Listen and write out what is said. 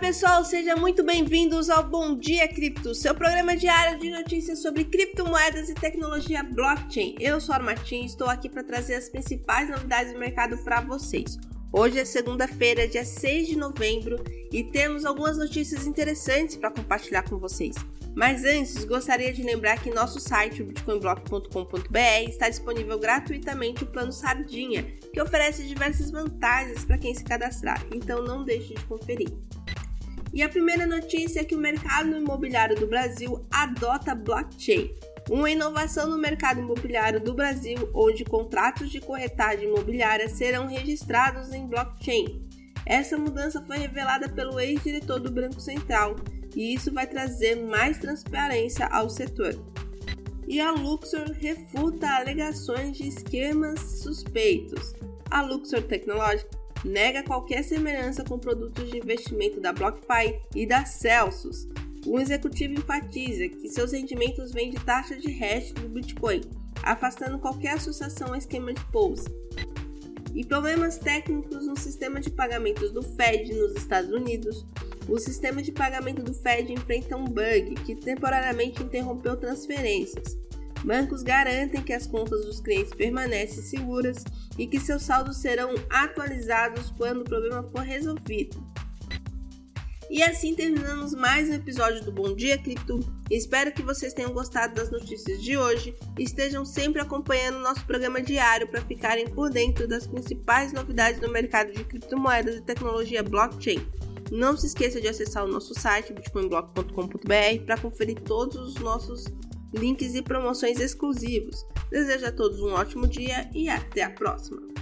pessoal, sejam muito bem-vindos ao Bom Dia Cripto, seu programa diário de notícias sobre criptomoedas e tecnologia blockchain. Eu sou a Martin e estou aqui para trazer as principais novidades do mercado para vocês. Hoje é segunda-feira, dia 6 de novembro, e temos algumas notícias interessantes para compartilhar com vocês. Mas antes, gostaria de lembrar que nosso site, bitcoinblock.com.br, está disponível gratuitamente o plano Sardinha, que oferece diversas vantagens para quem se cadastrar, então não deixe de conferir. E a primeira notícia é que o mercado imobiliário do Brasil adota blockchain, uma inovação no mercado imobiliário do Brasil, onde contratos de corretagem imobiliária serão registrados em blockchain. Essa mudança foi revelada pelo ex-diretor do Banco Central e isso vai trazer mais transparência ao setor. E a Luxor refuta alegações de esquemas suspeitos. A Luxor Technologies nega qualquer semelhança com produtos de investimento da BlockFi e da Celsius. O executivo enfatiza que seus rendimentos vêm de taxa de hash do Bitcoin, afastando qualquer associação ao esquema de pools. E problemas técnicos no sistema de pagamentos do Fed nos Estados Unidos. O sistema de pagamento do Fed enfrenta um bug que temporariamente interrompeu transferências. Bancos garantem que as contas dos clientes permanecem seguras e que seus saldos serão atualizados quando o problema for resolvido. E assim terminamos mais um episódio do Bom Dia Cripto. Espero que vocês tenham gostado das notícias de hoje e estejam sempre acompanhando nosso programa diário para ficarem por dentro das principais novidades no mercado de criptomoedas e tecnologia blockchain. Não se esqueça de acessar o nosso site bitcoinblock.com.br para conferir todos os nossos links e promoções exclusivos. Desejo a todos um ótimo dia e até a próxima!